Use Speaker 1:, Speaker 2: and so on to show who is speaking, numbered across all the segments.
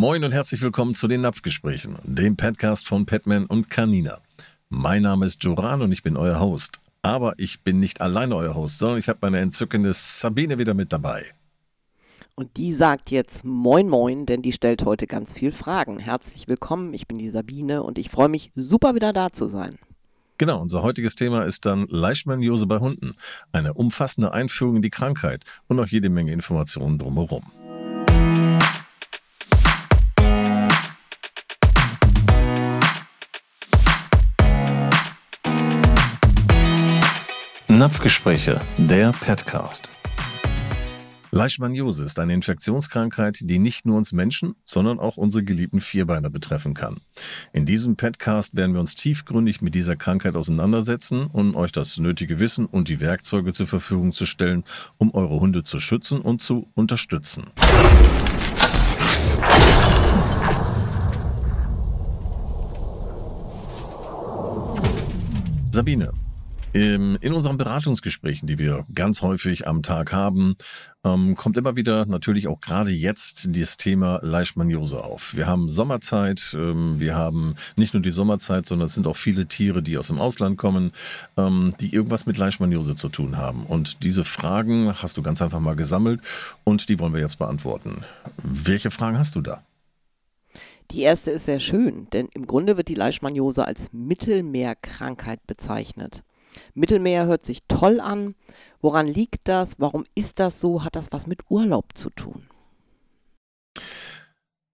Speaker 1: Moin und herzlich willkommen zu den Napfgesprächen, dem Podcast von Petman und Canina. Mein Name ist Joran und ich bin euer Host. Aber ich bin nicht alleine euer Host, sondern ich habe meine entzückende Sabine wieder mit dabei.
Speaker 2: Und die sagt jetzt Moin Moin, denn die stellt heute ganz viel Fragen. Herzlich willkommen, ich bin die Sabine und ich freue mich super wieder da zu sein.
Speaker 1: Genau, unser heutiges Thema ist dann Leishmaniose bei Hunden. Eine umfassende Einführung in die Krankheit und noch jede Menge Informationen drumherum. Napfgespräche, der Petcast. Leishmaniose ist eine Infektionskrankheit, die nicht nur uns Menschen, sondern auch unsere geliebten Vierbeiner betreffen kann. In diesem Petcast werden wir uns tiefgründig mit dieser Krankheit auseinandersetzen und euch das nötige Wissen und die Werkzeuge zur Verfügung zu stellen, um eure Hunde zu schützen und zu unterstützen. Sabine, in unseren Beratungsgesprächen, die wir ganz häufig am Tag haben, ähm, kommt immer wieder natürlich auch gerade jetzt das Thema Leishmaniose auf. Wir haben Sommerzeit, ähm, wir haben nicht nur die Sommerzeit, sondern es sind auch viele Tiere, die aus dem Ausland kommen, ähm, die irgendwas mit Leishmaniose zu tun haben. Und diese Fragen hast du ganz einfach mal gesammelt und die wollen wir jetzt beantworten. Welche Fragen hast du da?
Speaker 2: Die erste ist sehr schön, denn im Grunde wird die Leishmaniose als Mittelmeerkrankheit bezeichnet. Mittelmeer hört sich toll an. Woran liegt das? Warum ist das so? Hat das was mit Urlaub zu tun?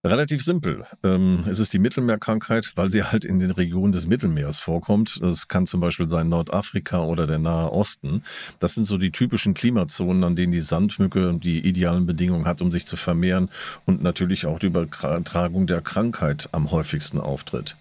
Speaker 1: Relativ simpel. Ähm, es ist die Mittelmeerkrankheit, weil sie halt in den Regionen des Mittelmeers vorkommt. Das kann zum Beispiel sein Nordafrika oder der Nahe Osten. Das sind so die typischen Klimazonen, an denen die Sandmücke die idealen Bedingungen hat, um sich zu vermehren und natürlich auch die Übertragung der Krankheit am häufigsten auftritt.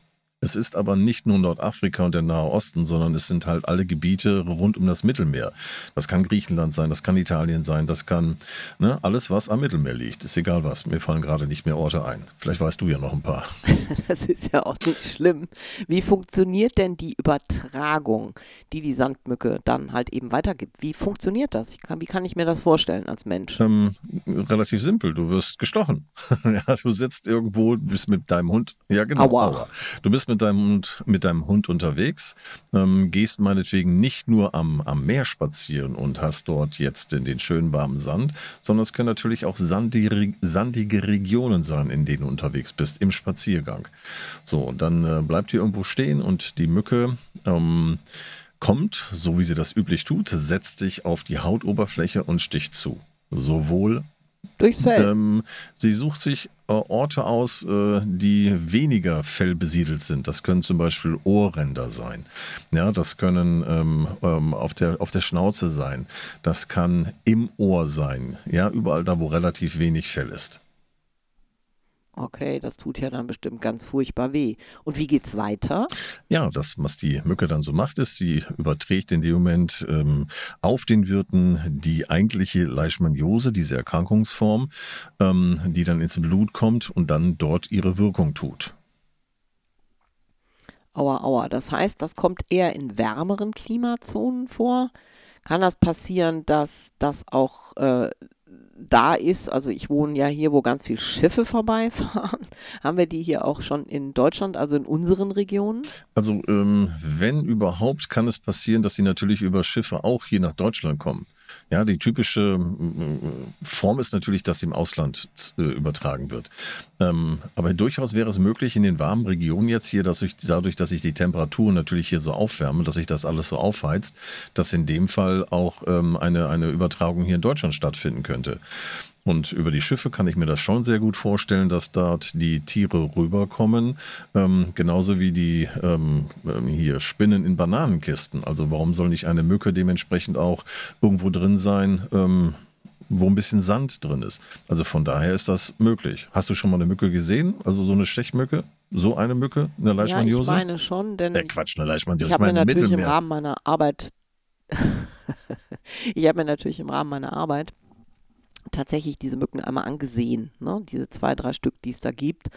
Speaker 1: Es ist aber nicht nur Nordafrika und der Nahe Osten, sondern es sind halt alle Gebiete rund um das Mittelmeer. Das kann Griechenland sein, das kann Italien sein, das kann ne, alles, was am Mittelmeer liegt. Ist egal was. Mir fallen gerade nicht mehr Orte ein. Vielleicht weißt du ja noch ein paar.
Speaker 2: Das ist ja auch nicht schlimm. Wie funktioniert denn die Übertragung, die die Sandmücke dann halt eben weitergibt? Wie funktioniert das? Kann, wie kann ich mir das vorstellen als Mensch?
Speaker 1: Ähm, relativ simpel. Du wirst gestochen. ja, du sitzt irgendwo, bist mit deinem Hund. Ja, genau. Aua. Aua. Du bist mit mit deinem Hund, mit deinem Hund unterwegs, ähm, gehst meinetwegen nicht nur am, am Meer spazieren und hast dort jetzt den, den schönen warmen Sand, sondern es können natürlich auch sandige, sandige Regionen sein, in denen du unterwegs bist, im Spaziergang. So, und dann äh, bleibt ihr irgendwo stehen und die Mücke ähm, kommt, so wie sie das üblich tut, setzt sich auf die Hautoberfläche und sticht zu. Sowohl
Speaker 2: Durchs Fell.
Speaker 1: Ähm, sie sucht sich äh, Orte aus, äh, die weniger fellbesiedelt sind. Das können zum Beispiel Ohrränder sein. Ja, das können ähm, ähm, auf, der, auf der Schnauze sein. Das kann im Ohr sein. Ja, überall da, wo relativ wenig Fell ist.
Speaker 2: Okay, das tut ja dann bestimmt ganz furchtbar weh. Und wie geht's weiter?
Speaker 1: Ja, das, was die Mücke dann so macht, ist, sie überträgt in dem Moment ähm, auf den Wirten die eigentliche Leishmaniose, diese Erkrankungsform, ähm, die dann ins Blut kommt und dann dort ihre Wirkung tut.
Speaker 2: Aua, aua. Das heißt, das kommt eher in wärmeren Klimazonen vor. Kann das passieren, dass das auch äh, da ist, also ich wohne ja hier, wo ganz viele Schiffe vorbeifahren. Haben wir die hier auch schon in Deutschland, also in unseren Regionen?
Speaker 1: Also ähm, wenn überhaupt, kann es passieren, dass sie natürlich über Schiffe auch hier nach Deutschland kommen. Ja, die typische Form ist natürlich, dass sie im Ausland äh, übertragen wird. Ähm, aber durchaus wäre es möglich in den warmen Regionen jetzt hier, dass ich dadurch, dass sich die Temperaturen natürlich hier so aufwärmen, dass sich das alles so aufheizt, dass in dem Fall auch ähm, eine, eine Übertragung hier in Deutschland stattfinden könnte. Und über die Schiffe kann ich mir das schon sehr gut vorstellen, dass dort die Tiere rüberkommen, ähm, genauso wie die ähm, ähm, hier Spinnen in Bananenkisten. Also warum soll nicht eine Mücke dementsprechend auch irgendwo drin sein, ähm, wo ein bisschen Sand drin ist? Also von daher ist das möglich. Hast du schon mal eine Mücke gesehen? Also so eine Stechmücke? So eine Mücke? Eine Leishmaniose?
Speaker 2: Ja, ich meine schon, denn...
Speaker 1: Äh, Quatsch, eine Leishmaniose.
Speaker 2: Ich habe mir natürlich Mittelmeer. im Rahmen meiner Arbeit... ich habe mir natürlich im Rahmen meiner Arbeit tatsächlich diese Mücken einmal angesehen, ne? diese zwei, drei Stück, die es da gibt.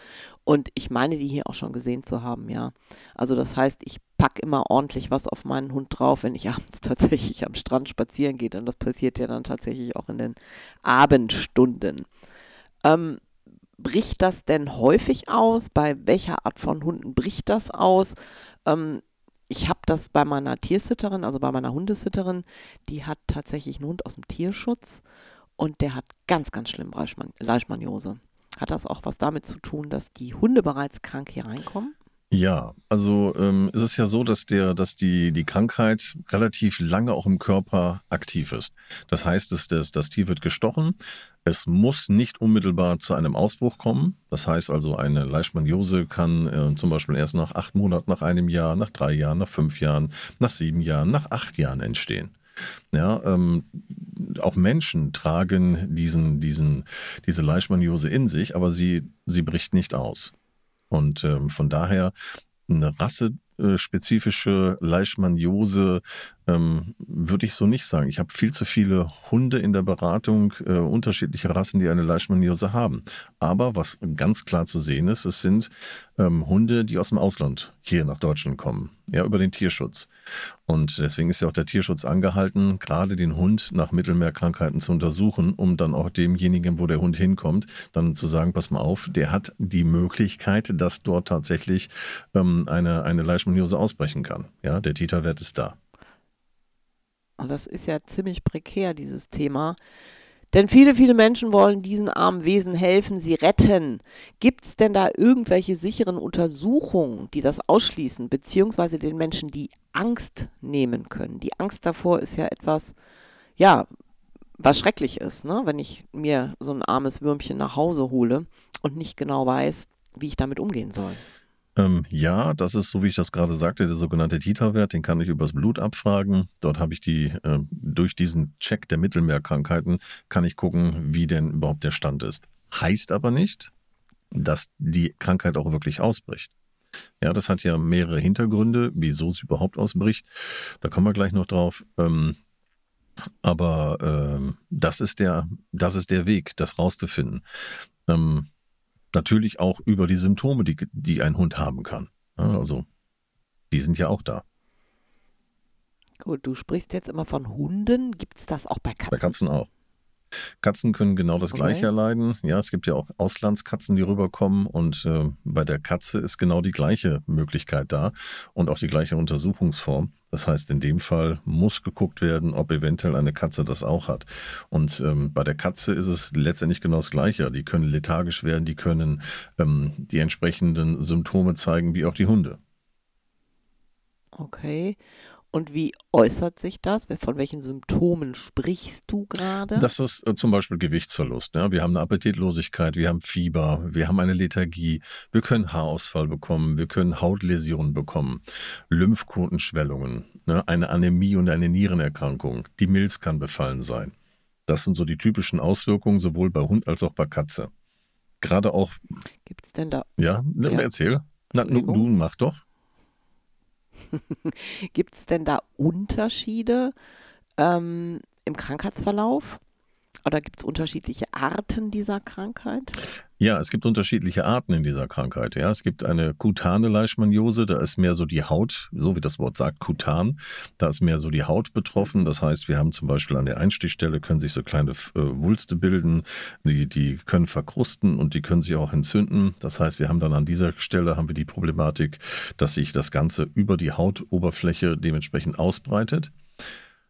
Speaker 2: Und ich meine, die hier auch schon gesehen zu haben, ja. Also das heißt, ich packe immer ordentlich was auf meinen Hund drauf, wenn ich abends tatsächlich am Strand spazieren gehe. Und das passiert ja dann tatsächlich auch in den Abendstunden. Ähm, bricht das denn häufig aus? Bei welcher Art von Hunden bricht das aus? Ähm, ich habe das bei meiner Tiersitterin, also bei meiner Hundesitterin, die hat tatsächlich einen Hund aus dem Tierschutz und der hat ganz, ganz schlimm Leishmaniose. Hat das auch was damit zu tun, dass die Hunde bereits krank hier reinkommen?
Speaker 1: Ja, also ähm, es ist ja so, dass der, dass die, die Krankheit relativ lange auch im Körper aktiv ist. Das heißt, dass das, das Tier wird gestochen. Es muss nicht unmittelbar zu einem Ausbruch kommen. Das heißt also, eine Leishmaniose kann äh, zum Beispiel erst nach acht Monaten, nach einem Jahr, nach drei Jahren, nach fünf Jahren, nach sieben Jahren, nach acht Jahren entstehen. Ja, ähm, auch Menschen tragen diesen, diesen, diese Leishmaniose in sich, aber sie, sie bricht nicht aus. Und ähm, von daher eine rassespezifische Leishmaniose ähm, würde ich so nicht sagen. Ich habe viel zu viele Hunde in der Beratung, äh, unterschiedliche Rassen, die eine Leishmaniose haben. Aber was ganz klar zu sehen ist, es sind ähm, Hunde, die aus dem Ausland hier nach Deutschland kommen, ja, über den Tierschutz. Und deswegen ist ja auch der Tierschutz angehalten, gerade den Hund nach Mittelmeerkrankheiten zu untersuchen, um dann auch demjenigen, wo der Hund hinkommt, dann zu sagen, pass mal auf, der hat die Möglichkeit, dass dort tatsächlich ähm, eine, eine Leishmaniose ausbrechen kann. Ja, der Titerwert ist da.
Speaker 2: Das ist ja ziemlich prekär, dieses Thema. Denn viele, viele Menschen wollen diesen armen Wesen helfen, sie retten. Gibt es denn da irgendwelche sicheren Untersuchungen, die das ausschließen, beziehungsweise den Menschen die Angst nehmen können? Die Angst davor ist ja etwas, ja, was schrecklich ist, ne? wenn ich mir so ein armes Würmchen nach Hause hole und nicht genau weiß, wie ich damit umgehen soll.
Speaker 1: Ähm, ja, das ist, so wie ich das gerade sagte, der sogenannte Titerwert, den kann ich übers Blut abfragen. Dort habe ich die, äh, durch diesen Check der Mittelmeerkrankheiten, kann ich gucken, wie denn überhaupt der Stand ist. Heißt aber nicht, dass die Krankheit auch wirklich ausbricht. Ja, das hat ja mehrere Hintergründe, wieso es überhaupt ausbricht. Da kommen wir gleich noch drauf. Ähm, aber ähm, das, ist der, das ist der Weg, das rauszufinden. Ähm, natürlich auch über die Symptome, die, die ein Hund haben kann. Also, die sind ja auch da.
Speaker 2: Gut, du sprichst jetzt immer von Hunden. Gibt es das auch bei Katzen?
Speaker 1: Bei Katzen auch. Katzen können genau das okay. Gleiche erleiden. Ja, es gibt ja auch Auslandskatzen, die rüberkommen und äh, bei der Katze ist genau die gleiche Möglichkeit da und auch die gleiche Untersuchungsform. Das heißt, in dem Fall muss geguckt werden, ob eventuell eine Katze das auch hat. Und ähm, bei der Katze ist es letztendlich genau das Gleiche. Die können lethargisch werden, die können ähm, die entsprechenden Symptome zeigen, wie auch die Hunde.
Speaker 2: Okay. Und wie äußert sich das? Von welchen Symptomen sprichst du gerade?
Speaker 1: Das ist äh, zum Beispiel Gewichtsverlust. Ne? Wir haben eine Appetitlosigkeit, wir haben Fieber, wir haben eine Lethargie, wir können Haarausfall bekommen, wir können Hautläsionen bekommen, Lymphknotenschwellungen, ne? eine Anämie und eine Nierenerkrankung. Die Milz kann befallen sein. Das sind so die typischen Auswirkungen, sowohl bei Hund als auch bei Katze. Gerade auch.
Speaker 2: Gibt es denn da.
Speaker 1: Ja, ne, ja. erzähl. Na, nun mach doch.
Speaker 2: Gibt es denn da Unterschiede ähm, im Krankheitsverlauf? Oder gibt es unterschiedliche Arten dieser Krankheit?
Speaker 1: Ja, es gibt unterschiedliche Arten in dieser Krankheit. Ja, es gibt eine kutane Leishmaniose, da ist mehr so die Haut, so wie das Wort sagt, kutan. Da ist mehr so die Haut betroffen. Das heißt, wir haben zum Beispiel an der Einstichstelle können sich so kleine äh, Wulste bilden, die, die können verkrusten und die können sich auch entzünden. Das heißt, wir haben dann an dieser Stelle haben wir die Problematik, dass sich das Ganze über die Hautoberfläche dementsprechend ausbreitet.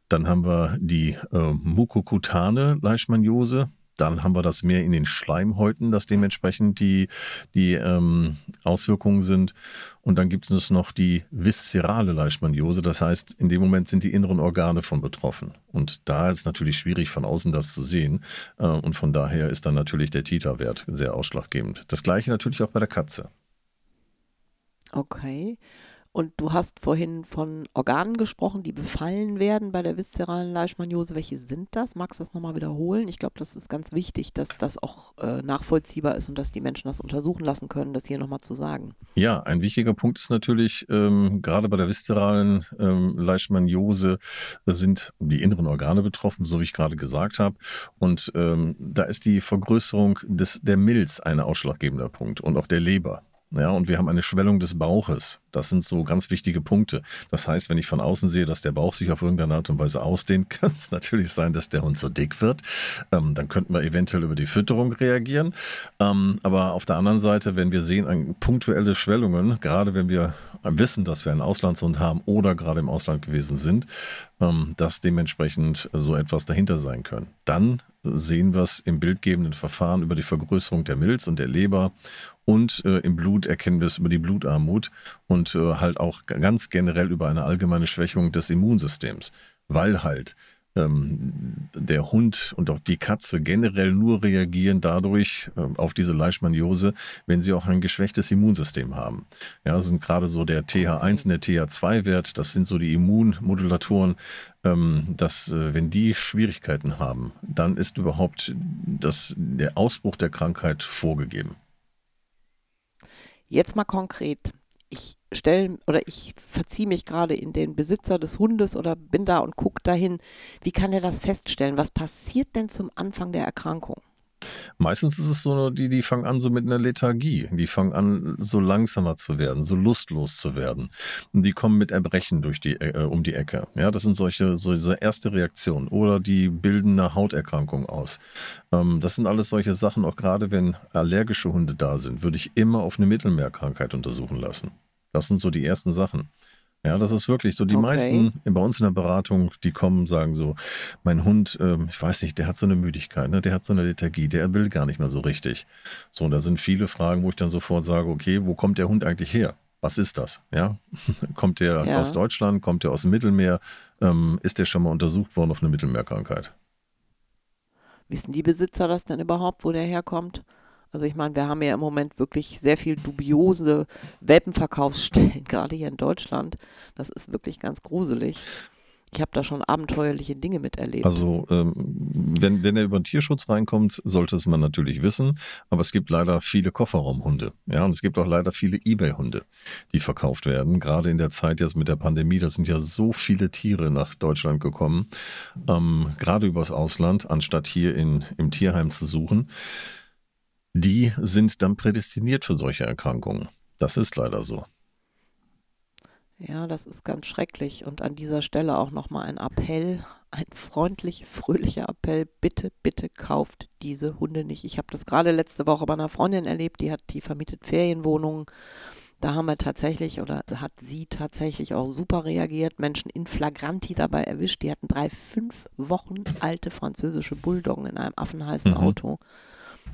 Speaker 1: Dann haben wir die äh, mukokutane Leishmaniose. Dann haben wir das mehr in den Schleimhäuten, dass dementsprechend die, die ähm, Auswirkungen sind. Und dann gibt es noch die viszerale Leishmaniose. Das heißt, in dem Moment sind die inneren Organe von betroffen. Und da ist es natürlich schwierig, von außen das zu sehen. Äh, und von daher ist dann natürlich der Titerwert sehr ausschlaggebend. Das gleiche natürlich auch bei der Katze.
Speaker 2: Okay. Und du hast vorhin von Organen gesprochen, die befallen werden bei der viszeralen Leishmaniose. Welche sind das? Magst du das nochmal wiederholen? Ich glaube, das ist ganz wichtig, dass das auch äh, nachvollziehbar ist und dass die Menschen das untersuchen lassen können, das hier nochmal zu sagen.
Speaker 1: Ja, ein wichtiger Punkt ist natürlich, ähm, gerade bei der viszeralen ähm, Leishmaniose sind die inneren Organe betroffen, so wie ich gerade gesagt habe. Und ähm, da ist die Vergrößerung des, der Milz ein ausschlaggebender Punkt und auch der Leber. Ja, und wir haben eine Schwellung des Bauches. Das sind so ganz wichtige Punkte. Das heißt, wenn ich von außen sehe, dass der Bauch sich auf irgendeine Art und Weise ausdehnt, kann es natürlich sein, dass der Hund so dick wird. Ähm, dann könnten wir eventuell über die Fütterung reagieren. Ähm, aber auf der anderen Seite, wenn wir sehen, punktuelle Schwellungen, gerade wenn wir wissen, dass wir einen Auslandshund haben oder gerade im Ausland gewesen sind, ähm, dass dementsprechend so etwas dahinter sein können. Dann sehen wir es im bildgebenden Verfahren über die Vergrößerung der Milz und der Leber und äh, im Blut erkennen wir es über die Blutarmut und äh, halt auch ganz generell über eine allgemeine Schwächung des Immunsystems, weil halt ähm, der Hund und auch die Katze generell nur reagieren dadurch äh, auf diese Leishmaniose, wenn sie auch ein geschwächtes Immunsystem haben. Ja, sind gerade so der TH1 und der TH2-Wert, das sind so die Immunmodulatoren, ähm, dass äh, wenn die Schwierigkeiten haben, dann ist überhaupt das, der Ausbruch der Krankheit vorgegeben.
Speaker 2: Jetzt mal konkret ich stelle oder ich verziehe mich gerade in den Besitzer des Hundes oder bin da und gucke dahin. Wie kann er das feststellen? Was passiert denn zum Anfang der Erkrankung?
Speaker 1: Meistens ist es so, die, die fangen an so mit einer Lethargie. Die fangen an, so langsamer zu werden, so lustlos zu werden. Und die kommen mit Erbrechen durch die, äh, um die Ecke. Ja, das sind solche, so erste Reaktionen. Oder die bilden eine Hauterkrankung aus. Ähm, das sind alles solche Sachen, auch gerade wenn allergische Hunde da sind, würde ich immer auf eine Mittelmeerkrankheit untersuchen lassen. Das sind so die ersten Sachen. Ja, das ist wirklich so. Die okay. meisten bei uns in der Beratung, die kommen, sagen so, mein Hund, ähm, ich weiß nicht, der hat so eine Müdigkeit, ne? der hat so eine Lethargie, der will gar nicht mehr so richtig. So, und da sind viele Fragen, wo ich dann sofort sage, okay, wo kommt der Hund eigentlich her? Was ist das? Ja, kommt der ja. aus Deutschland? Kommt der aus dem Mittelmeer? Ähm, ist der schon mal untersucht worden auf eine Mittelmeerkrankheit?
Speaker 2: Wissen die Besitzer das denn überhaupt, wo der herkommt? Also ich meine, wir haben ja im Moment wirklich sehr viel dubiose Welpenverkaufsstellen, gerade hier in Deutschland. Das ist wirklich ganz gruselig. Ich habe da schon abenteuerliche Dinge miterlebt.
Speaker 1: Also ähm, wenn, wenn er über den Tierschutz reinkommt, sollte es man natürlich wissen. Aber es gibt leider viele Kofferraumhunde. Ja, und es gibt auch leider viele Ebay-Hunde, die verkauft werden. Gerade in der Zeit jetzt mit der Pandemie, da sind ja so viele Tiere nach Deutschland gekommen. Ähm, gerade übers Ausland, anstatt hier in, im Tierheim zu suchen die sind dann prädestiniert für solche Erkrankungen. Das ist leider so.
Speaker 2: Ja, das ist ganz schrecklich. Und an dieser Stelle auch nochmal ein Appell, ein freundlich, fröhlicher Appell. Bitte, bitte kauft diese Hunde nicht. Ich habe das gerade letzte Woche bei einer Freundin erlebt, die hat die vermietet Ferienwohnungen. Da haben wir tatsächlich oder hat sie tatsächlich auch super reagiert, Menschen in Flagranti dabei erwischt. Die hatten drei, fünf Wochen alte französische Bulldoggen in einem affenheißen mhm. Auto.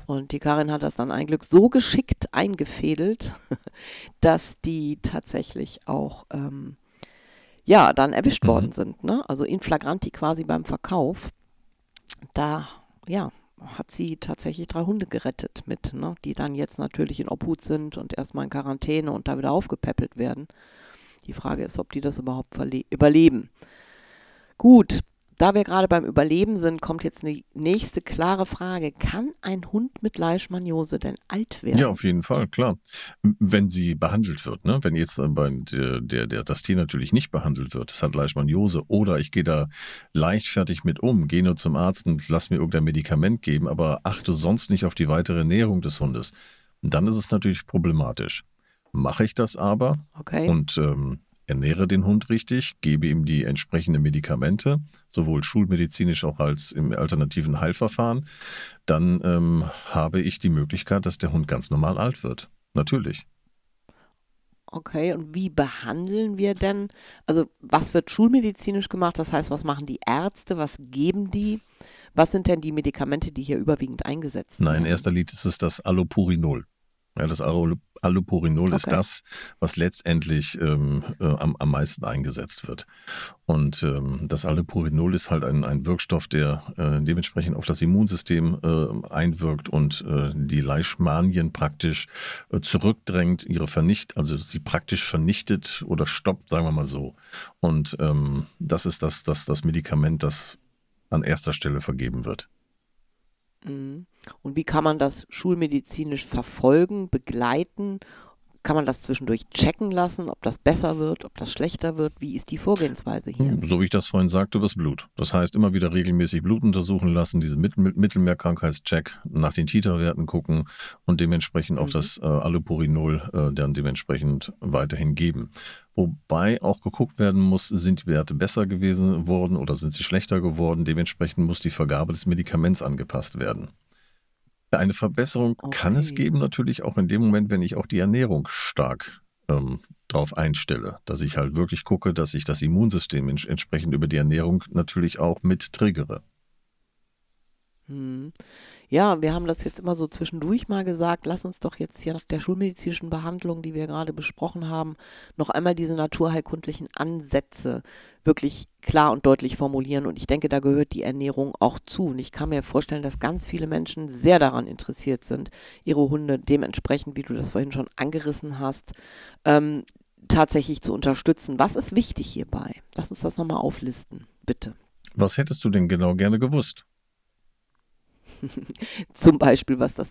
Speaker 2: Und die Karin hat das dann ein Glück so geschickt eingefädelt, dass die tatsächlich auch ähm, ja dann erwischt mhm. worden sind. Ne? Also in flagranti quasi beim Verkauf. Da ja hat sie tatsächlich drei Hunde gerettet mit, ne? die dann jetzt natürlich in Obhut sind und erstmal in Quarantäne und da wieder aufgepäppelt werden. Die Frage ist, ob die das überhaupt überleben. Gut, da wir gerade beim Überleben sind, kommt jetzt eine nächste klare Frage. Kann ein Hund mit Leishmaniose denn alt werden?
Speaker 1: Ja, auf jeden Fall, klar. Wenn sie behandelt wird, ne? wenn jetzt der, der, der, das Tier natürlich nicht behandelt wird, es hat Leishmaniose oder ich gehe da leichtfertig mit um, gehe nur zum Arzt und lass mir irgendein Medikament geben, aber achte sonst nicht auf die weitere Ernährung des Hundes, dann ist es natürlich problematisch. Mache ich das aber
Speaker 2: okay.
Speaker 1: und ähm, ernähre den Hund richtig, gebe ihm die entsprechenden Medikamente, sowohl schulmedizinisch auch als im alternativen Heilverfahren, dann ähm, habe ich die Möglichkeit, dass der Hund ganz normal alt wird. Natürlich.
Speaker 2: Okay, und wie behandeln wir denn? Also, was wird schulmedizinisch gemacht? Das heißt, was machen die Ärzte? Was geben die? Was sind denn die Medikamente, die hier überwiegend eingesetzt
Speaker 1: werden? Nein, in erster Linie ist es das Allopurinol. Ja, das Allopurinol okay. ist das, was letztendlich ähm, äh, am, am meisten eingesetzt wird. Und ähm, das Allopurinol ist halt ein, ein Wirkstoff, der äh, dementsprechend auf das Immunsystem äh, einwirkt und äh, die Leishmanien praktisch äh, zurückdrängt, ihre vernicht, also sie praktisch vernichtet oder stoppt, sagen wir mal so. Und ähm, das ist das, das, das Medikament, das an erster Stelle vergeben wird.
Speaker 2: Mhm. Und wie kann man das schulmedizinisch verfolgen, begleiten? kann man das zwischendurch checken lassen, ob das besser wird, ob das schlechter wird? Wie ist die Vorgehensweise hier?
Speaker 1: So wie ich das vorhin sagte, übers Blut. Das heißt, immer wieder regelmäßig Blut untersuchen lassen, diese Mittelmeerkrankheitscheck nach den Titerwerten gucken und dementsprechend auch mhm. das äh, Allopurinol äh, dann dementsprechend weiterhin geben. Wobei auch geguckt werden muss, sind die Werte besser gewesen worden oder sind sie schlechter geworden. Dementsprechend muss die Vergabe des Medikaments angepasst werden. Eine Verbesserung okay. kann es geben, natürlich auch in dem Moment, wenn ich auch die Ernährung stark ähm, drauf einstelle. Dass ich halt wirklich gucke, dass ich das Immunsystem entsprechend über die Ernährung natürlich auch mit triggere.
Speaker 2: Hm. Ja, wir haben das jetzt immer so zwischendurch mal gesagt. Lass uns doch jetzt hier nach der schulmedizinischen Behandlung, die wir gerade besprochen haben, noch einmal diese naturheilkundlichen Ansätze wirklich klar und deutlich formulieren. Und ich denke, da gehört die Ernährung auch zu. Und ich kann mir vorstellen, dass ganz viele Menschen sehr daran interessiert sind, ihre Hunde dementsprechend, wie du das vorhin schon angerissen hast, ähm, tatsächlich zu unterstützen. Was ist wichtig hierbei? Lass uns das nochmal auflisten, bitte.
Speaker 1: Was hättest du denn genau gerne gewusst?
Speaker 2: Zum Beispiel, was das,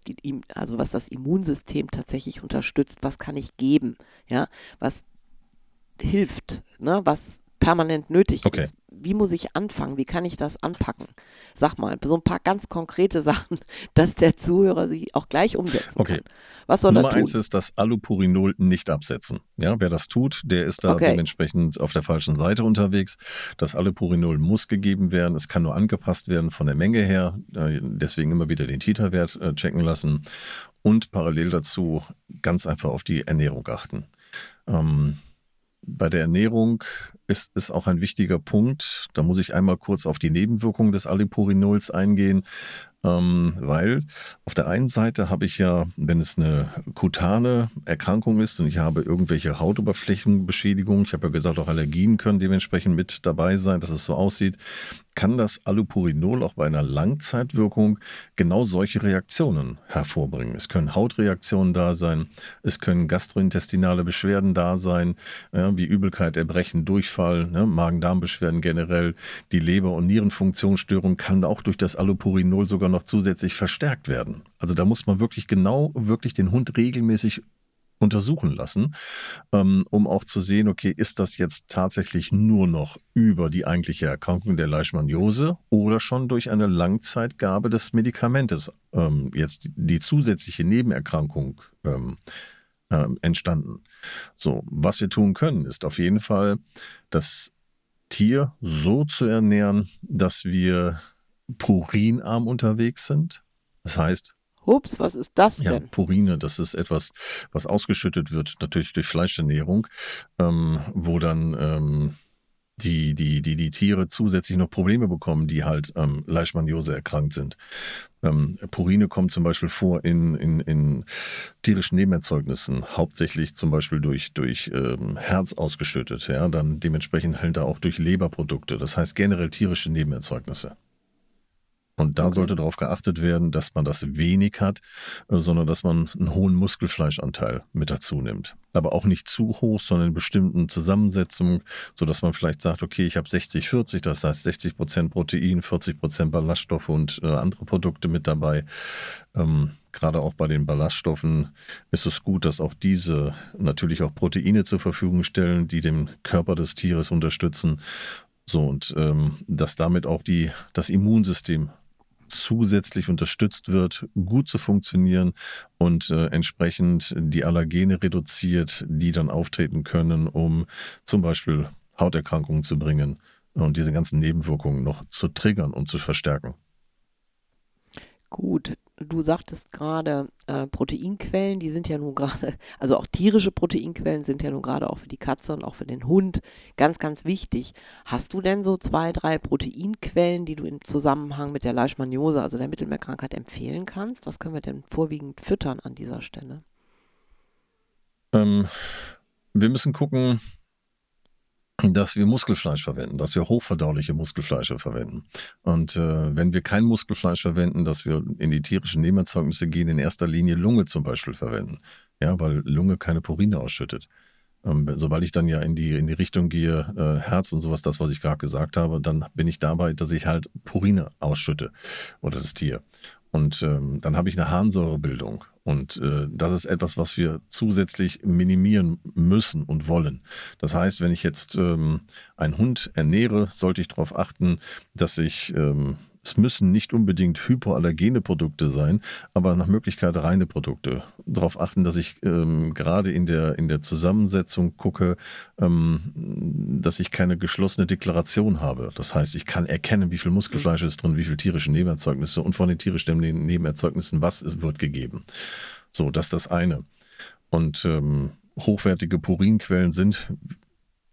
Speaker 2: also was das Immunsystem tatsächlich unterstützt, was kann ich geben, ja, was hilft, ne, was permanent nötig okay. ist. Wie muss ich anfangen? Wie kann ich das anpacken? Sag mal, so ein paar ganz konkrete Sachen, dass der Zuhörer sie auch gleich umsetzen okay. kann. Was soll
Speaker 1: Nummer
Speaker 2: er tun?
Speaker 1: eins ist das Allopurinol nicht absetzen. Ja, wer das tut, der ist da okay. dementsprechend auf der falschen Seite unterwegs. Das Allopurinol muss gegeben werden. Es kann nur angepasst werden von der Menge her. Äh, deswegen immer wieder den Titerwert äh, checken lassen und parallel dazu ganz einfach auf die Ernährung achten. Ähm, bei der Ernährung ist es auch ein wichtiger Punkt. Da muss ich einmal kurz auf die Nebenwirkungen des Alipurinols eingehen. Ähm, weil auf der einen Seite habe ich ja, wenn es eine kutane Erkrankung ist und ich habe irgendwelche Hautoberflächenbeschädigungen, ich habe ja gesagt, auch Allergien können dementsprechend mit dabei sein, dass es so aussieht, kann das Allopurinol auch bei einer Langzeitwirkung genau solche Reaktionen hervorbringen. Es können Hautreaktionen da sein, es können gastrointestinale Beschwerden da sein, ja, wie Übelkeit, Erbrechen, Durchfall, ne, Magen-Darm-Beschwerden generell, die Leber- und Nierenfunktionsstörung kann auch durch das Allopurinol sogar noch zusätzlich verstärkt werden. Also da muss man wirklich genau, wirklich den Hund regelmäßig untersuchen lassen, ähm, um auch zu sehen, okay, ist das jetzt tatsächlich nur noch über die eigentliche Erkrankung der Leishmaniose oder schon durch eine Langzeitgabe des Medikamentes ähm, jetzt die zusätzliche Nebenerkrankung ähm, entstanden. So, was wir tun können, ist auf jeden Fall das Tier so zu ernähren, dass wir purinarm unterwegs sind. Das heißt,
Speaker 2: Ups, was ist das denn? Ja,
Speaker 1: Purine, das ist etwas, was ausgeschüttet wird, natürlich durch Fleischernährung, ähm, wo dann ähm, die, die, die, die Tiere zusätzlich noch Probleme bekommen, die halt ähm, Leishmaniose erkrankt sind. Ähm, Purine kommt zum Beispiel vor in, in, in tierischen Nebenerzeugnissen, hauptsächlich zum Beispiel durch, durch ähm, Herz ausgeschüttet, ja, dann dementsprechend halt auch durch Leberprodukte, das heißt generell tierische Nebenerzeugnisse. Und da okay. sollte darauf geachtet werden, dass man das wenig hat, äh, sondern dass man einen hohen Muskelfleischanteil mit dazu nimmt. Aber auch nicht zu hoch, sondern in bestimmten Zusammensetzungen, sodass man vielleicht sagt, okay, ich habe 60, 40, das heißt 60 Prozent Protein, 40 Prozent Ballaststoffe und äh, andere Produkte mit dabei. Ähm, gerade auch bei den Ballaststoffen ist es gut, dass auch diese natürlich auch Proteine zur Verfügung stellen, die dem Körper des Tieres unterstützen. So, und ähm, dass damit auch die, das Immunsystem zusätzlich unterstützt wird, gut zu funktionieren und äh, entsprechend die Allergene reduziert, die dann auftreten können, um zum Beispiel Hauterkrankungen zu bringen und diese ganzen Nebenwirkungen noch zu triggern und zu verstärken.
Speaker 2: Gut, du sagtest gerade, äh, Proteinquellen, die sind ja nun gerade, also auch tierische Proteinquellen sind ja nun gerade auch für die Katze und auch für den Hund ganz, ganz wichtig. Hast du denn so zwei, drei Proteinquellen, die du im Zusammenhang mit der Leishmaniose, also der Mittelmeerkrankheit, empfehlen kannst? Was können wir denn vorwiegend füttern an dieser Stelle?
Speaker 1: Ähm, wir müssen gucken, dass wir Muskelfleisch verwenden, dass wir hochverdauliche Muskelfleische verwenden. Und äh, wenn wir kein Muskelfleisch verwenden, dass wir in die tierischen Nebenerzeugnisse gehen, in erster Linie Lunge zum Beispiel verwenden. Ja, weil Lunge keine Purine ausschüttet. Ähm, sobald ich dann ja in die, in die Richtung gehe, äh, Herz und sowas, das, was ich gerade gesagt habe, dann bin ich dabei, dass ich halt Purine ausschütte oder das Tier. Und ähm, dann habe ich eine Harnsäurebildung. Und äh, das ist etwas, was wir zusätzlich minimieren müssen und wollen. Das heißt, wenn ich jetzt ähm, einen Hund ernähre, sollte ich darauf achten, dass ich ähm, es müssen nicht unbedingt hypoallergene Produkte sein, aber nach Möglichkeit reine Produkte. Darauf achten, dass ich ähm, gerade in der, in der Zusammensetzung gucke, ähm, dass ich keine geschlossene Deklaration habe. Das heißt, ich kann erkennen, wie viel Muskelfleisch ist drin, wie viel tierische Nebenerzeugnisse und von den tierischen Nebenerzeugnissen, was wird gegeben. So, das ist das eine. Und ähm, hochwertige Purinquellen sind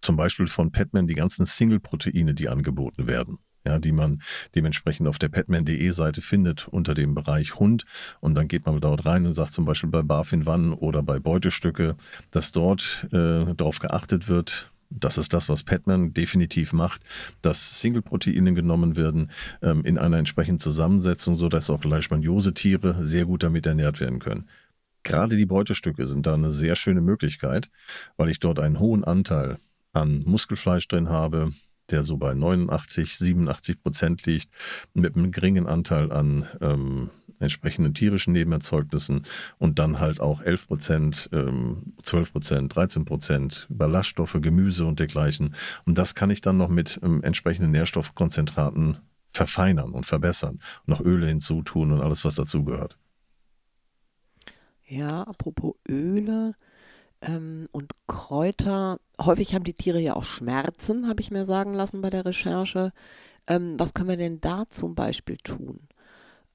Speaker 1: zum Beispiel von Petman die ganzen Single-Proteine, die angeboten werden ja, die man dementsprechend auf der petman.de-Seite findet unter dem Bereich Hund. Und dann geht man dort rein und sagt zum Beispiel bei Barfin Wann oder bei Beutestücke, dass dort äh, darauf geachtet wird, das ist das, was Petman definitiv macht, dass Single-Proteine genommen werden ähm, in einer entsprechenden Zusammensetzung, sodass auch Leishmaniose-Tiere sehr gut damit ernährt werden können. Gerade die Beutestücke sind da eine sehr schöne Möglichkeit, weil ich dort einen hohen Anteil an Muskelfleisch drin habe, der so bei 89, 87 Prozent liegt, mit einem geringen Anteil an ähm, entsprechenden tierischen Nebenerzeugnissen und dann halt auch 11 Prozent, ähm, 12 Prozent, 13 Prozent Ballaststoffe, Gemüse und dergleichen. Und das kann ich dann noch mit ähm, entsprechenden Nährstoffkonzentraten verfeinern und verbessern, noch Öle hinzutun und alles, was dazugehört.
Speaker 2: Ja, apropos Öle, ähm, und Kräuter, häufig haben die Tiere ja auch Schmerzen, habe ich mir sagen lassen bei der Recherche. Ähm, was können wir denn da zum Beispiel tun?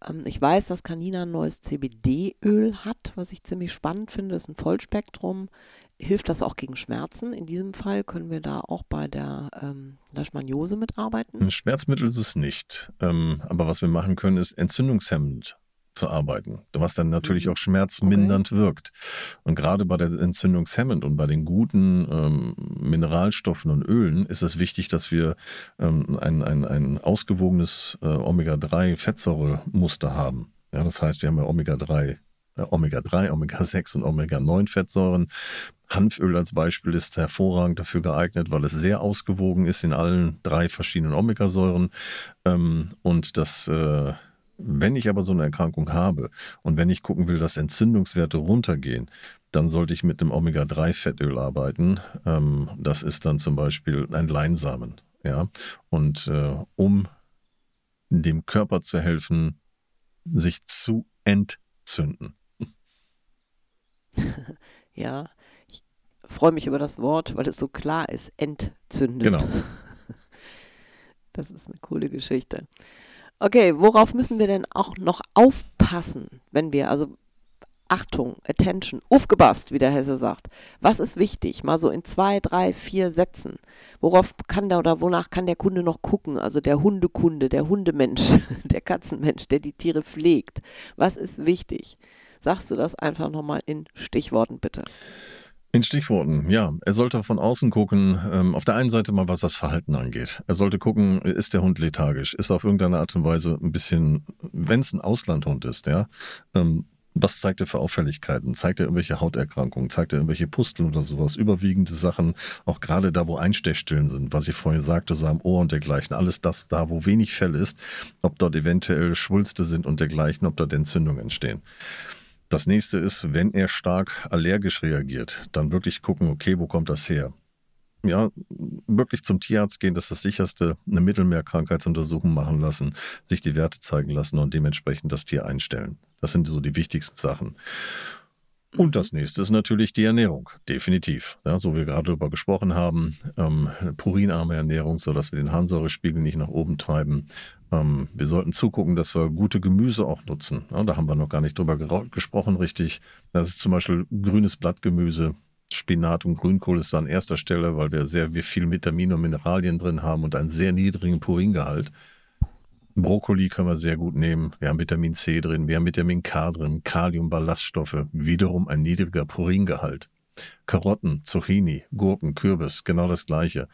Speaker 2: Ähm, ich weiß, dass Canina ein neues CBD-Öl hat, was ich ziemlich spannend finde, ist ein Vollspektrum. Hilft das auch gegen Schmerzen? In diesem Fall können wir da auch bei der ähm, Leishmaniose mitarbeiten?
Speaker 1: Ein Schmerzmittel ist es nicht. Ähm, aber was wir machen können, ist entzündungshemmend zu arbeiten, was dann natürlich mhm. auch schmerzmindernd okay. wirkt. Und gerade bei der Entzündungshemmend und bei den guten ähm, Mineralstoffen und Ölen ist es wichtig, dass wir ähm, ein, ein, ein ausgewogenes äh, Omega-3-Fettsäuremuster haben. Ja, das heißt, wir haben ja Omega-3 äh, Omega-3, Omega-6 und Omega-9-Fettsäuren. Hanföl als Beispiel ist hervorragend dafür geeignet, weil es sehr ausgewogen ist in allen drei verschiedenen Omegasäuren. Ähm, und das äh, wenn ich aber so eine Erkrankung habe und wenn ich gucken will, dass Entzündungswerte runtergehen, dann sollte ich mit einem Omega-3-Fettöl arbeiten. Ähm, das ist dann zum Beispiel ein Leinsamen. Ja? Und äh, um dem Körper zu helfen, sich zu entzünden.
Speaker 2: Ja, ich freue mich über das Wort, weil es so klar ist, entzünden.
Speaker 1: Genau.
Speaker 2: Das ist eine coole Geschichte. Okay, worauf müssen wir denn auch noch aufpassen, wenn wir, also Achtung, Attention, aufgepasst, wie der Hesse sagt. Was ist wichtig? Mal so in zwei, drei, vier Sätzen. Worauf kann der oder wonach kann der Kunde noch gucken? Also der Hundekunde, der Hundemensch, der Katzenmensch, der die Tiere pflegt. Was ist wichtig? Sagst du das einfach nochmal in Stichworten bitte?
Speaker 1: In Stichworten, ja. Er sollte von außen gucken, ähm, auf der einen Seite mal, was das Verhalten angeht. Er sollte gucken, ist der Hund lethargisch? Ist er auf irgendeine Art und Weise ein bisschen, wenn es ein Auslandhund ist, ja, ähm, was zeigt er für Auffälligkeiten? Zeigt er irgendwelche Hauterkrankungen? Zeigt er irgendwelche Pusteln oder sowas? Überwiegende Sachen, auch gerade da, wo Einstechstellen sind, was ich vorhin sagte, so am Ohr und dergleichen. Alles das da, wo wenig Fell ist, ob dort eventuell Schwulste sind und dergleichen, ob dort Entzündungen entstehen. Das nächste ist, wenn er stark allergisch reagiert, dann wirklich gucken, okay, wo kommt das her? Ja, wirklich zum Tierarzt gehen, das ist das sicherste, eine Mittelmeerkrankheitsuntersuchung machen lassen, sich die Werte zeigen lassen und dementsprechend das Tier einstellen. Das sind so die wichtigsten Sachen. Und das nächste ist natürlich die Ernährung, definitiv. Ja, so wie wir gerade darüber gesprochen haben, ähm, purinarme Ernährung, sodass wir den Harnsäurespiegel nicht nach oben treiben. Ähm, wir sollten zugucken, dass wir gute Gemüse auch nutzen. Ja, da haben wir noch gar nicht drüber gesprochen, richtig. Das ist zum Beispiel grünes Blattgemüse. Spinat und Grünkohl ist da an erster Stelle, weil wir sehr viel Vitamine und Mineralien drin haben und einen sehr niedrigen Puringehalt. Brokkoli können wir sehr gut nehmen. Wir haben Vitamin C drin, wir haben Vitamin K drin, Kalium, Ballaststoffe, wiederum ein niedriger Puringehalt. Karotten, Zucchini, Gurken, Kürbis, genau das gleiche.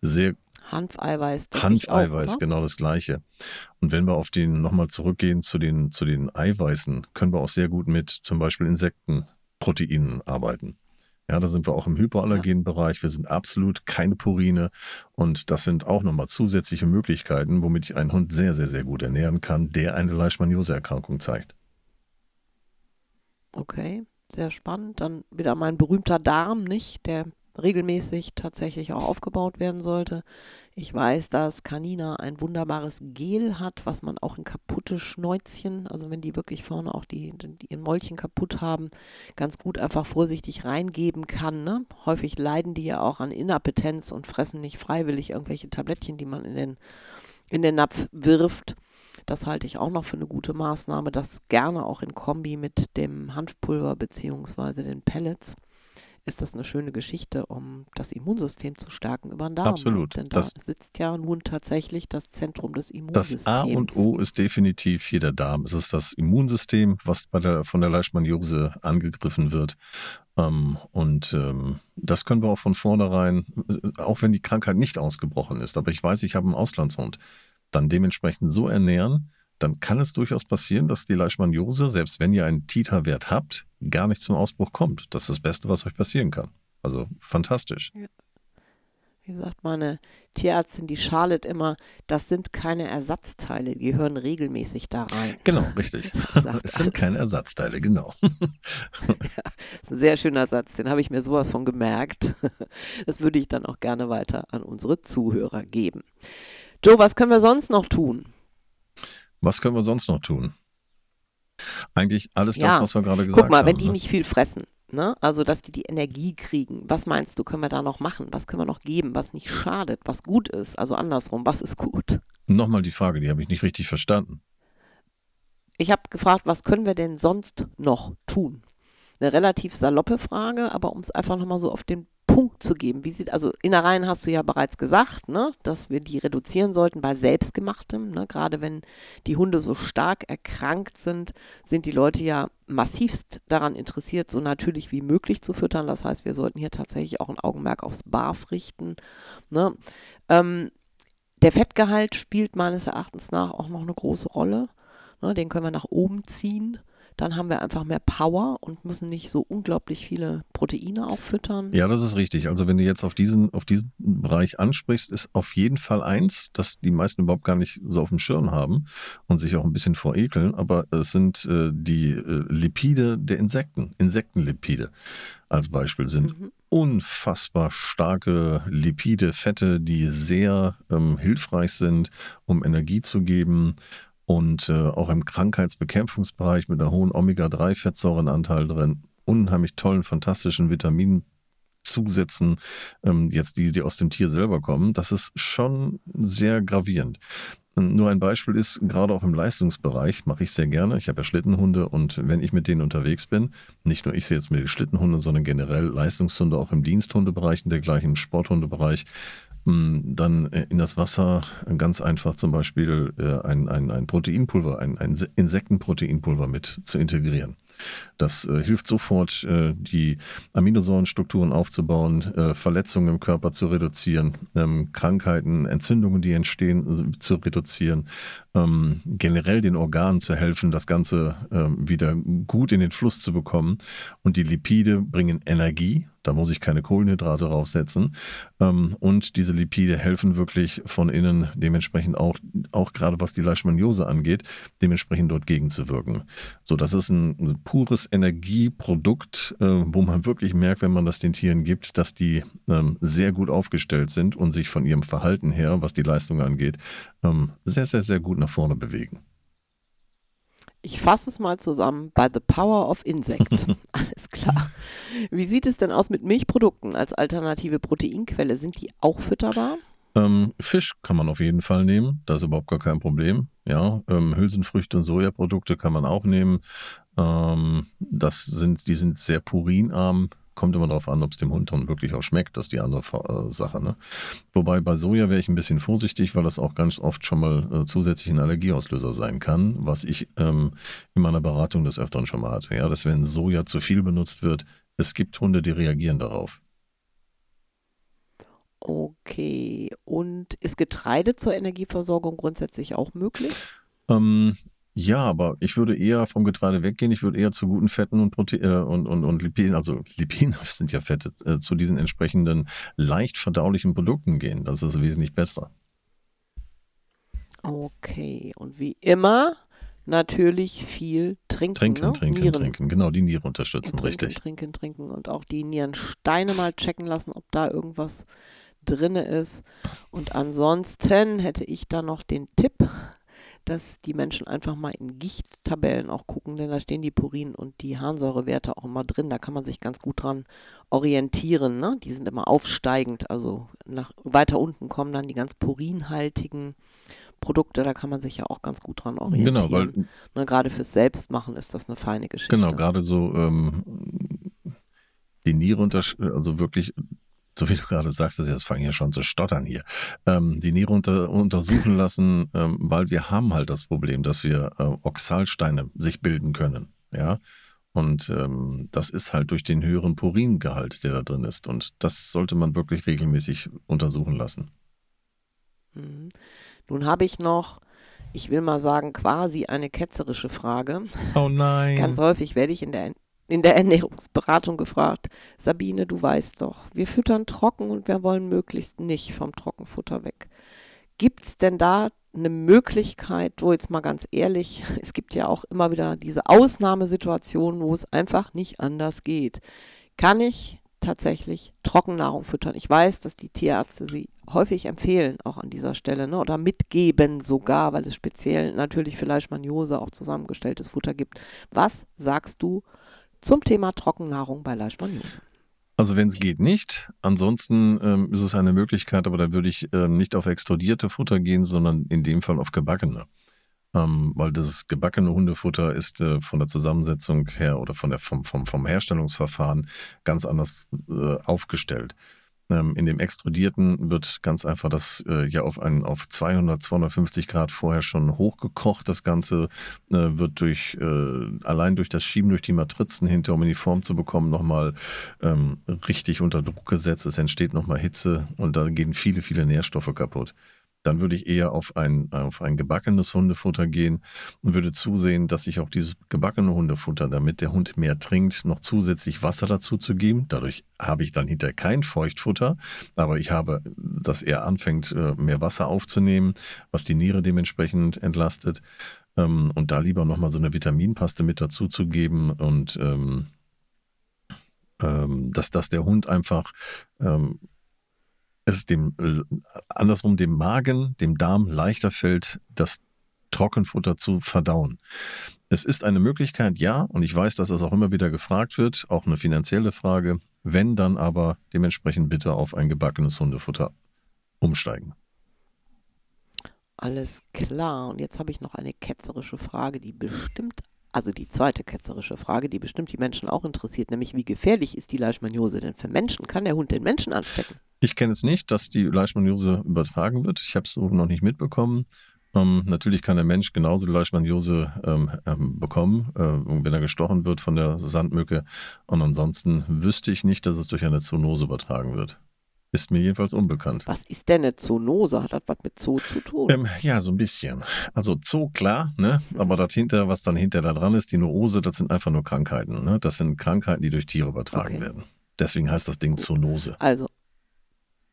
Speaker 1: Sehr
Speaker 2: Hanfeiweiß.
Speaker 1: Hanfeiweiß, auch, genau das gleiche. Und wenn wir auf den nochmal zurückgehen zu den, zu den Eiweißen, können wir auch sehr gut mit zum Beispiel Insektenproteinen arbeiten. Ja, da sind wir auch im hypoallergenen ja. Bereich. Wir sind absolut keine Purine. Und das sind auch nochmal zusätzliche Möglichkeiten, womit ich einen Hund sehr, sehr, sehr gut ernähren kann, der eine Leishmaniose-Erkrankung zeigt.
Speaker 2: Okay, sehr spannend. Dann wieder mein berühmter Darm, nicht? Der regelmäßig tatsächlich auch aufgebaut werden sollte. Ich weiß, dass Canina ein wunderbares Gel hat, was man auch in kaputte Schnäuzchen, also wenn die wirklich vorne auch die, die ihren Mäulchen kaputt haben, ganz gut einfach vorsichtig reingeben kann. Ne? Häufig leiden die ja auch an Inappetenz und fressen nicht freiwillig irgendwelche Tablettchen, die man in den, in den Napf wirft. Das halte ich auch noch für eine gute Maßnahme, das gerne auch in Kombi mit dem Hanfpulver bzw. den Pellets ist das eine schöne Geschichte, um das Immunsystem zu stärken über den Darm.
Speaker 1: Absolut.
Speaker 2: Denn da das, sitzt ja nun tatsächlich das Zentrum des
Speaker 1: Das
Speaker 2: Immunsystems.
Speaker 1: A und O ist definitiv hier der Darm. Es ist das Immunsystem, was der, von der Leishmaniose angegriffen wird. Ähm, und ähm, das können wir auch von vornherein, auch wenn die Krankheit nicht ausgebrochen ist, aber ich weiß, ich habe einen Auslandshund, dann dementsprechend so ernähren, dann kann es durchaus passieren, dass die Leishmaniose, selbst wenn ihr einen Titer-Wert habt, gar nicht zum Ausbruch kommt. Das ist das Beste, was euch passieren kann. Also fantastisch. Ja.
Speaker 2: Wie sagt meine Tierärztin, die Charlotte immer, das sind keine Ersatzteile, die gehören regelmäßig da rein.
Speaker 1: Genau, richtig. Es sind alles. keine Ersatzteile, genau. ja,
Speaker 2: das ist ein sehr schöner Satz, den habe ich mir sowas von gemerkt. Das würde ich dann auch gerne weiter an unsere Zuhörer geben. Joe, was können wir sonst noch tun?
Speaker 1: Was können wir sonst noch tun? Eigentlich alles ja. das, was wir gerade gesagt haben.
Speaker 2: Guck mal,
Speaker 1: haben,
Speaker 2: wenn die ne? nicht viel fressen, ne? also dass die die Energie kriegen, was meinst du, können wir da noch machen? Was können wir noch geben, was nicht schadet, was gut ist? Also andersrum, was ist gut?
Speaker 1: Nochmal die Frage, die habe ich nicht richtig verstanden.
Speaker 2: Ich habe gefragt, was können wir denn sonst noch tun? Eine relativ saloppe Frage, aber um es einfach nochmal so auf den Punkt zu geben. Wie sieht, also Innereien hast du ja bereits gesagt, ne, dass wir die reduzieren sollten bei selbstgemachtem. Ne, gerade wenn die Hunde so stark erkrankt sind, sind die Leute ja massivst daran interessiert, so natürlich wie möglich zu füttern. Das heißt, wir sollten hier tatsächlich auch ein Augenmerk aufs BAF richten. Ne. Ähm, der Fettgehalt spielt meines Erachtens nach auch noch eine große Rolle. Ne, den können wir nach oben ziehen dann haben wir einfach mehr Power und müssen nicht so unglaublich viele Proteine auffüttern.
Speaker 1: Ja, das ist richtig. Also wenn du jetzt auf diesen, auf diesen Bereich ansprichst, ist auf jeden Fall eins, dass die meisten überhaupt gar nicht so auf dem Schirm haben und sich auch ein bisschen vorekeln, aber es sind äh, die äh, Lipide der Insekten, Insektenlipide als Beispiel sind mhm. unfassbar starke Lipide, Fette, die sehr ähm, hilfreich sind, um Energie zu geben, und äh, auch im Krankheitsbekämpfungsbereich mit einer hohen Omega-3-Fettsäurenanteil drin, unheimlich tollen, fantastischen Vitaminzusätzen, ähm, jetzt die, die aus dem Tier selber kommen, das ist schon sehr gravierend. Nur ein Beispiel ist, gerade auch im Leistungsbereich mache ich sehr gerne. Ich habe ja Schlittenhunde und wenn ich mit denen unterwegs bin, nicht nur ich sehe jetzt mit den Schlittenhunden, sondern generell Leistungshunde auch im Diensthundebereich und dergleichen, im Sporthundebereich, dann äh, in das Wasser ganz einfach zum Beispiel äh, ein, ein, ein Proteinpulver, ein, ein Insektenproteinpulver mit zu integrieren. Das äh, hilft sofort, äh, die Aminosäurenstrukturen aufzubauen, äh, Verletzungen im Körper zu reduzieren, ähm, Krankheiten, Entzündungen, die entstehen, äh, zu reduzieren, ähm, generell den Organen zu helfen, das Ganze ähm, wieder gut in den Fluss zu bekommen. Und die Lipide bringen Energie, da muss ich keine Kohlenhydrate draufsetzen. Ähm, und diese Lipide helfen wirklich von innen dementsprechend auch, auch gerade was die Leishmaniose angeht, dementsprechend dort gegenzuwirken. So, das ist ein pures Energieprodukt, äh, wo man wirklich merkt, wenn man das den Tieren gibt, dass die ähm, sehr gut aufgestellt sind und sich von ihrem Verhalten her, was die Leistung angeht, ähm, sehr, sehr, sehr gut nach vorne bewegen.
Speaker 2: Ich fasse es mal zusammen. By the power of insect. Alles klar. Wie sieht es denn aus mit Milchprodukten als alternative Proteinquelle? Sind die auch fütterbar?
Speaker 1: Ähm, Fisch kann man auf jeden Fall nehmen. Das ist überhaupt gar kein Problem. Ja, ähm, Hülsenfrüchte und Sojaprodukte kann man auch nehmen. Ähm, das sind, die sind sehr purinarm kommt immer darauf an, ob es dem Hund dann wirklich auch schmeckt, das ist die andere äh, Sache. Ne? Wobei bei Soja wäre ich ein bisschen vorsichtig, weil das auch ganz oft schon mal äh, zusätzlich ein Allergieauslöser sein kann, was ich ähm, in meiner Beratung des Öfteren schon mal hatte. Ja, dass wenn Soja zu viel benutzt wird, es gibt Hunde, die reagieren darauf.
Speaker 2: Okay, und ist Getreide zur Energieversorgung grundsätzlich auch möglich?
Speaker 1: Ähm, ja, aber ich würde eher vom Getreide weggehen. Ich würde eher zu guten Fetten und Protein äh, und, und, und Lipiden, also Lipiden sind ja Fette, äh, zu diesen entsprechenden leicht verdaulichen Produkten gehen. Das ist wesentlich besser.
Speaker 2: Okay, und wie immer natürlich viel trinken.
Speaker 1: Trinken,
Speaker 2: ne?
Speaker 1: trinken,
Speaker 2: Nieren
Speaker 1: trinken. Genau, die Niere unterstützen,
Speaker 2: trinken,
Speaker 1: richtig.
Speaker 2: Trinken, trinken und auch die Nierensteine mal checken lassen, ob da irgendwas drinne ist. Und ansonsten hätte ich da noch den Tipp, dass die Menschen einfach mal in Gichttabellen auch gucken, denn da stehen die Purin und die Harnsäurewerte auch immer drin. Da kann man sich ganz gut dran orientieren. Ne? Die sind immer aufsteigend, also nach, weiter unten kommen dann die ganz purinhaltigen Produkte, da kann man sich ja auch ganz gut dran orientieren.
Speaker 1: Genau, weil
Speaker 2: ne, gerade fürs Selbstmachen ist das eine feine Geschichte.
Speaker 1: Genau, gerade so ähm, die Niere also wirklich, so wie du gerade sagst, jetzt fange ich ja schon zu stottern hier, ähm, die Niere unter, untersuchen lassen, ähm, weil wir haben halt das Problem, dass wir äh, Oxalsteine sich bilden können, ja. Und ähm, das ist halt durch den höheren Puringehalt, der da drin ist. Und das sollte man wirklich regelmäßig untersuchen lassen.
Speaker 2: Mhm. Nun habe ich noch, ich will mal sagen, quasi eine ketzerische Frage.
Speaker 1: Oh nein.
Speaker 2: Ganz häufig werde ich in der, in der Ernährungsberatung gefragt, Sabine, du weißt doch, wir füttern trocken und wir wollen möglichst nicht vom Trockenfutter weg. Gibt es denn da eine Möglichkeit, wo jetzt mal ganz ehrlich, es gibt ja auch immer wieder diese Ausnahmesituationen, wo es einfach nicht anders geht. Kann ich tatsächlich Trockennahrung füttern? Ich weiß, dass die Tierärzte sie häufig empfehlen, auch an dieser Stelle, ne? oder mitgeben sogar, weil es speziell natürlich für Leishmaniose auch zusammengestelltes Futter gibt. Was sagst du zum Thema Trockennahrung bei Leishmaniose?
Speaker 1: Also wenn es geht, nicht. Ansonsten ähm, ist es eine Möglichkeit, aber da würde ich ähm, nicht auf extrudierte Futter gehen, sondern in dem Fall auf gebackene. Ähm, weil das gebackene Hundefutter ist äh, von der Zusammensetzung her oder von der, vom, vom, vom Herstellungsverfahren ganz anders äh, aufgestellt. Ähm, in dem extrudierten wird ganz einfach das äh, ja auf, ein, auf 200, 250 Grad vorher schon hochgekocht. Das Ganze äh, wird durch äh, allein durch das Schieben durch die Matrizen hinter, um in die Form zu bekommen, nochmal ähm, richtig unter Druck gesetzt. Es entsteht nochmal Hitze und da gehen viele, viele Nährstoffe kaputt dann würde ich eher auf ein, auf ein gebackenes Hundefutter gehen und würde zusehen, dass ich auch dieses gebackene Hundefutter, damit der Hund mehr trinkt, noch zusätzlich Wasser dazu zu geben. Dadurch habe ich dann hinterher kein Feuchtfutter, aber ich habe, dass er anfängt, äh, mehr Wasser aufzunehmen, was die Niere dementsprechend entlastet. Ähm, und da lieber nochmal so eine Vitaminpaste mit dazu zu geben und ähm, ähm, dass, dass der Hund einfach es dem äh, andersrum dem Magen, dem Darm leichter fällt, das Trockenfutter zu verdauen. Es ist eine Möglichkeit, ja, und ich weiß, dass das auch immer wieder gefragt wird, auch eine finanzielle Frage, wenn dann aber dementsprechend bitte auf ein gebackenes Hundefutter umsteigen.
Speaker 2: Alles klar. Und jetzt habe ich noch eine ketzerische Frage, die bestimmt, also die zweite ketzerische Frage, die bestimmt die Menschen auch interessiert, nämlich wie gefährlich ist die Leishmaniose denn für Menschen? Kann der Hund den Menschen anstecken?
Speaker 1: Ich kenne es nicht, dass die Leishmaniose übertragen wird. Ich habe es so noch nicht mitbekommen. Ähm, natürlich kann der Mensch genauso die Leishmaniose ähm, ähm, bekommen, äh, wenn er gestochen wird von der Sandmücke. Und ansonsten wüsste ich nicht, dass es durch eine Zoonose übertragen wird. Ist mir jedenfalls unbekannt.
Speaker 2: Was ist denn eine Zoonose? Hat das was mit Zoo zu tun?
Speaker 1: Ähm, ja, so ein bisschen. Also Zoo, klar, ne? aber dahinter, was dann hinter da dran ist, die Noose, das sind einfach nur Krankheiten. Ne? Das sind Krankheiten, die durch Tiere übertragen okay. werden. Deswegen heißt das Ding Zoonose.
Speaker 2: Also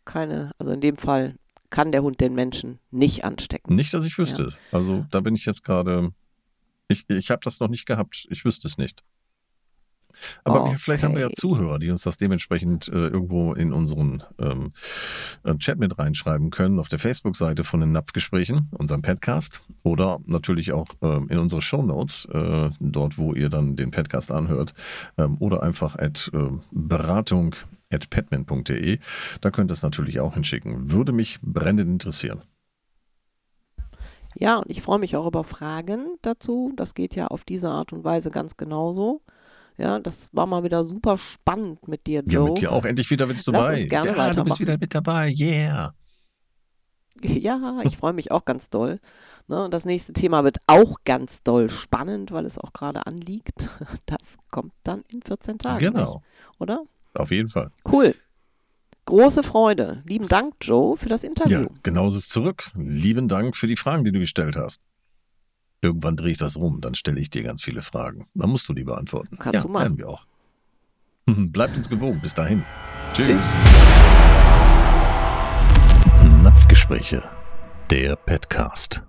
Speaker 2: keine, also in dem Fall kann der Hund den Menschen nicht anstecken.
Speaker 1: Nicht, dass ich wüsste. Ja. Also da bin ich jetzt gerade, ich, ich habe das noch nicht gehabt. Ich wüsste es nicht. Aber okay. vielleicht haben wir ja Zuhörer, die uns das dementsprechend äh, irgendwo in unseren ähm, äh, Chat mit reinschreiben können, auf der Facebook-Seite von den Napfgesprächen, unserem Podcast, oder natürlich auch äh, in unsere Shownotes, äh, dort, wo ihr dann den Podcast anhört, ähm, oder einfach at äh, Beratung petman.de. Da könnt ihr es natürlich auch hinschicken. Würde mich brennend interessieren.
Speaker 2: Ja, und ich freue mich auch über Fragen dazu. Das geht ja auf diese Art und Weise ganz genauso. Ja, das war mal wieder super spannend mit dir, Joe.
Speaker 1: Ja, mit dir auch. Endlich wieder bist du
Speaker 2: Lass
Speaker 1: dabei.
Speaker 2: Uns gerne
Speaker 1: ja,
Speaker 2: weitermachen.
Speaker 1: du bist wieder mit dabei. Yeah.
Speaker 2: Ja, ich freue mich auch ganz doll. Ne, das nächste Thema wird auch ganz doll spannend, weil es auch gerade anliegt. Das kommt dann in 14 Tagen.
Speaker 1: Genau.
Speaker 2: Nicht? Oder?
Speaker 1: Auf jeden Fall.
Speaker 2: Cool. Große Freude. Lieben Dank, Joe, für das Interview.
Speaker 1: Ja, genauso ist zurück. Lieben Dank für die Fragen, die du gestellt hast. Irgendwann drehe ich das rum, dann stelle ich dir ganz viele Fragen. Dann musst du die beantworten.
Speaker 2: Kannst
Speaker 1: ja,
Speaker 2: du machen.
Speaker 1: wir auch. Bleibt uns gewogen. Bis dahin. Tschüss. Tschüss. Napfgespräche. Der Petcast.